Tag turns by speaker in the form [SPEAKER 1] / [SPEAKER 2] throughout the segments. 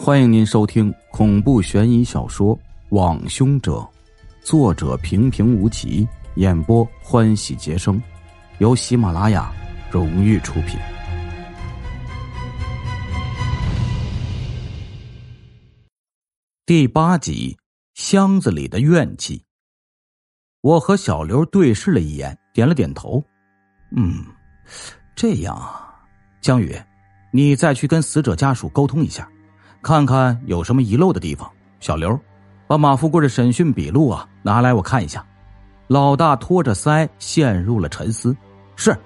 [SPEAKER 1] 欢迎您收听恐怖悬疑小说《网凶者》，作者平平无奇，演播欢喜杰生，由喜马拉雅荣誉出品。第八集，箱子里的怨气。我和小刘对视了一眼，点了点头。嗯，这样啊，江宇，你再去跟死者家属沟通一下。看看有什么遗漏的地方。小刘，把马富贵的审讯笔录啊拿来我看一下。老大托着腮陷入了沉思。是，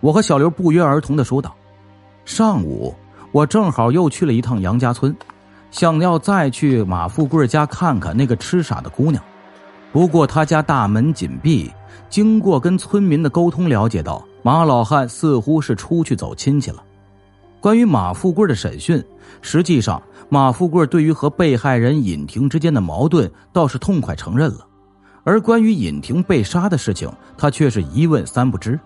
[SPEAKER 1] 我和小刘不约而同的说道。上午我正好又去了一趟杨家村，想要再去马富贵家看看那个痴傻的姑娘。不过他家大门紧闭，经过跟村民的沟通了解到，马老汉似乎是出去走亲戚了。关于马富贵的审讯，实际上。马富贵对于和被害人尹婷之间的矛盾倒是痛快承认了，而关于尹婷被杀的事情，他却是一问三不知。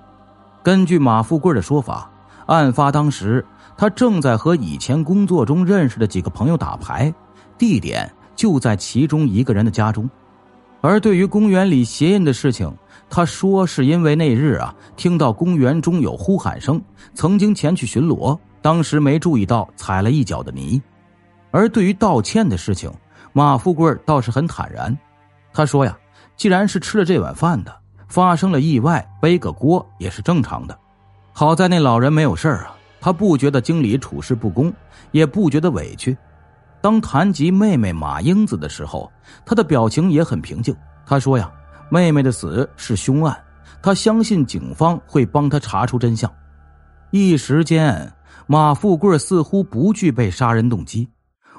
[SPEAKER 1] 根据马富贵的说法，案发当时他正在和以前工作中认识的几个朋友打牌，地点就在其中一个人的家中。而对于公园里鞋印的事情，他说是因为那日啊听到公园中有呼喊声，曾经前去巡逻，当时没注意到踩了一脚的泥。而对于道歉的事情，马富贵倒是很坦然。他说：“呀，既然是吃了这碗饭的，发生了意外，背个锅也是正常的。好在那老人没有事啊，他不觉得经理处事不公，也不觉得委屈。当谈及妹妹马英子的时候，他的表情也很平静。他说：‘呀，妹妹的死是凶案，他相信警方会帮他查出真相。’一时间，马富贵似乎不具备杀人动机。”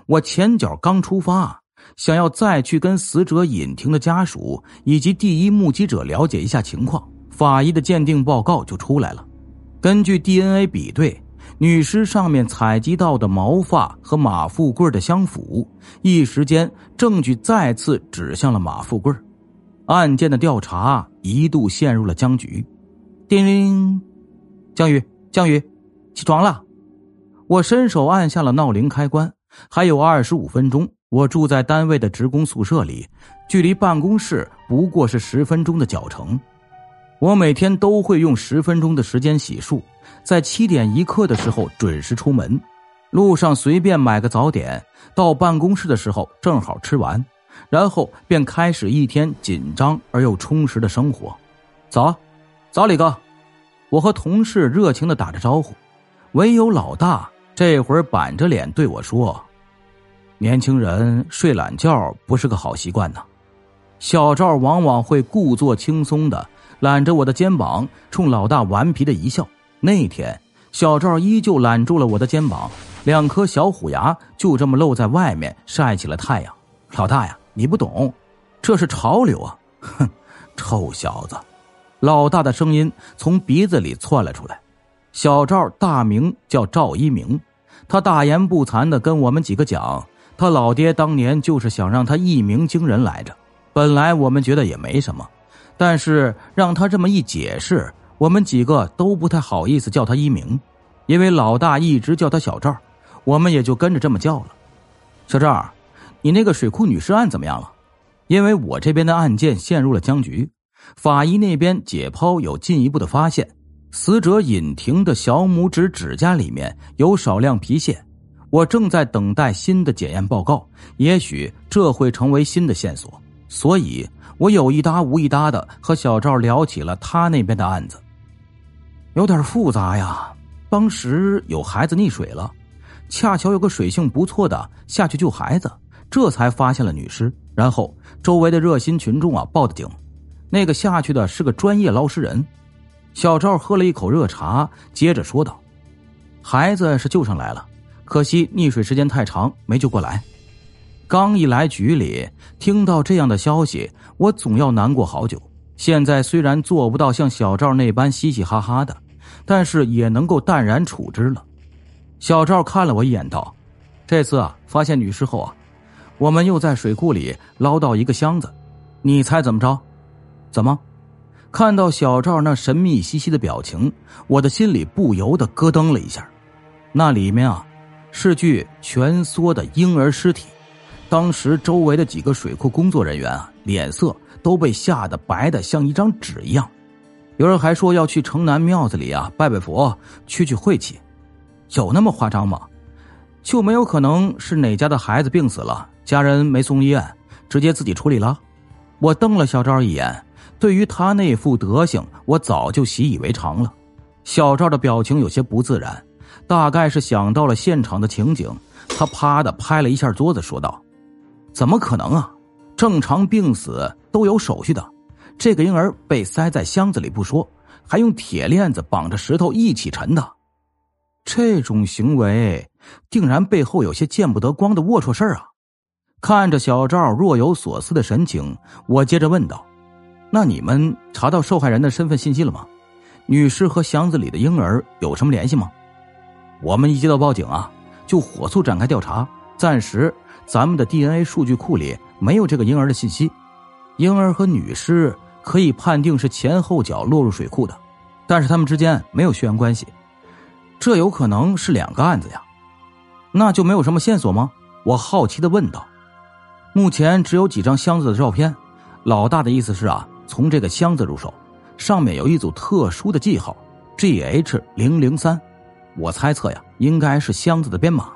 [SPEAKER 1] 我前脚刚出发，想要再去跟死者尹婷的家属以及第一目击者了解一下情况，法医的鉴定报告就出来了。根据 DNA 比对，女尸上面采集到的毛发和马富贵的相符，一时间证据再次指向了马富贵，案件的调查一度陷入了僵局。叮铃，江宇，江宇，起床了！我伸手按下了闹铃开关。还有二十五分钟，我住在单位的职工宿舍里，距离办公室不过是十分钟的脚程。我每天都会用十分钟的时间洗漱，在七点一刻的时候准时出门，路上随便买个早点，到办公室的时候正好吃完，然后便开始一天紧张而又充实的生活。早，早李哥，我和同事热情的打着招呼，唯有老大。这会儿板着脸对我说：“年轻人睡懒觉不是个好习惯呢。”小赵往往会故作轻松的揽着我的肩膀，冲老大顽皮的一笑。那天，小赵依旧揽住了我的肩膀，两颗小虎牙就这么露在外面晒起了太阳。老大呀，你不懂，这是潮流啊！哼，臭小子！老大的声音从鼻子里窜了出来。小赵大名叫赵一鸣，他大言不惭的跟我们几个讲，他老爹当年就是想让他一鸣惊人来着。本来我们觉得也没什么，但是让他这么一解释，我们几个都不太好意思叫他一鸣，因为老大一直叫他小赵，我们也就跟着这么叫了。小赵，你那个水库女尸案怎么样了？因为我这边的案件陷入了僵局，法医那边解剖有进一步的发现。死者尹婷的小拇指指甲里面有少量皮屑，我正在等待新的检验报告，也许这会成为新的线索。所以，我有一搭无一搭的和小赵聊起了他那边的案子。有点复杂呀，当时有孩子溺水了，恰巧有个水性不错的下去救孩子，这才发现了女尸。然后周围的热心群众啊报的警，那个下去的是个专业捞尸人。小赵喝了一口热茶，接着说道：“孩子是救上来了，可惜溺水时间太长，没救过来。刚一来局里，听到这样的消息，我总要难过好久。现在虽然做不到像小赵那般嘻嘻哈哈的，但是也能够淡然处之了。”小赵看了我一眼，道：“这次啊，发现女尸后啊，我们又在水库里捞到一个箱子，你猜怎么着？怎么？”看到小赵那神秘兮兮的表情，我的心里不由得咯噔了一下。那里面啊，是具蜷缩的婴儿尸体。当时周围的几个水库工作人员啊，脸色都被吓得白的像一张纸一样。有人还说要去城南庙子里啊拜拜佛，去去晦气。有那么夸张吗？就没有可能是哪家的孩子病死了，家人没送医院，直接自己处理了？我瞪了小赵一眼，对于他那副德行，我早就习以为常了。小赵的表情有些不自然，大概是想到了现场的情景，他啪的拍了一下桌子，说道。怎么可能啊！正常病死都有手续的，这个婴儿被塞在箱子里不说，还用铁链子绑着石头一起沉的，这种行为定然背后有些见不得光的龌龊事儿啊！看着小赵若有所思的神情，我接着问道：“那你们查到受害人的身份信息了吗？女尸和箱子里的婴儿有什么联系吗？”我们一接到报警啊，就火速展开调查，暂时。咱们的 DNA 数据库里没有这个婴儿的信息，婴儿和女尸可以判定是前后脚落入水库的，但是他们之间没有血缘关系，这有可能是两个案子呀？那就没有什么线索吗？我好奇的问道。目前只有几张箱子的照片，老大的意思是啊，从这个箱子入手，上面有一组特殊的记号，GH 零零三，我猜测呀，应该是箱子的编码。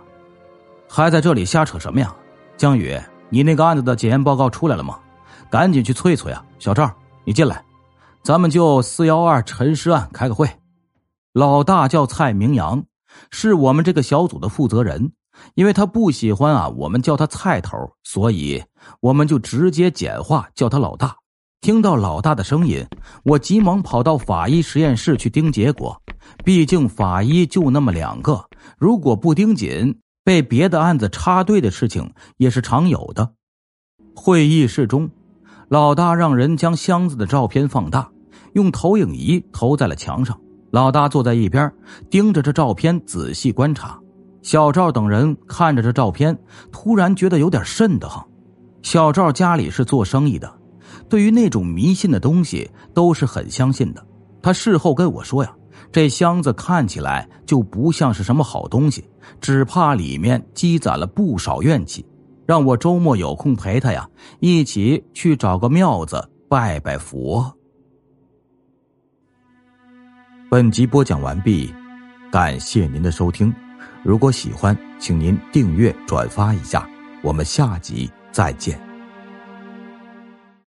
[SPEAKER 1] 还在这里瞎扯什么呀，江宇，你那个案子的检验报告出来了吗？赶紧去催催啊！小赵，你进来，咱们就四幺二陈尸案开个会。老大叫蔡明阳，是我们这个小组的负责人，因为他不喜欢啊我们叫他蔡头，所以我们就直接简化叫他老大。听到老大的声音，我急忙跑到法医实验室去盯结果，毕竟法医就那么两个，如果不盯紧。被别的案子插队的事情也是常有的。会议室中，老大让人将箱子的照片放大，用投影仪投在了墙上。老大坐在一边，盯着这照片仔细观察。小赵等人看着这照片，突然觉得有点瘆得慌。小赵家里是做生意的，对于那种迷信的东西都是很相信的。他事后跟我说呀。这箱子看起来就不像是什么好东西，只怕里面积攒了不少怨气。让我周末有空陪他呀，一起去找个庙子拜拜佛。本集播讲完毕，感谢您的收听。如果喜欢，请您订阅、转发一下。我们下集再见。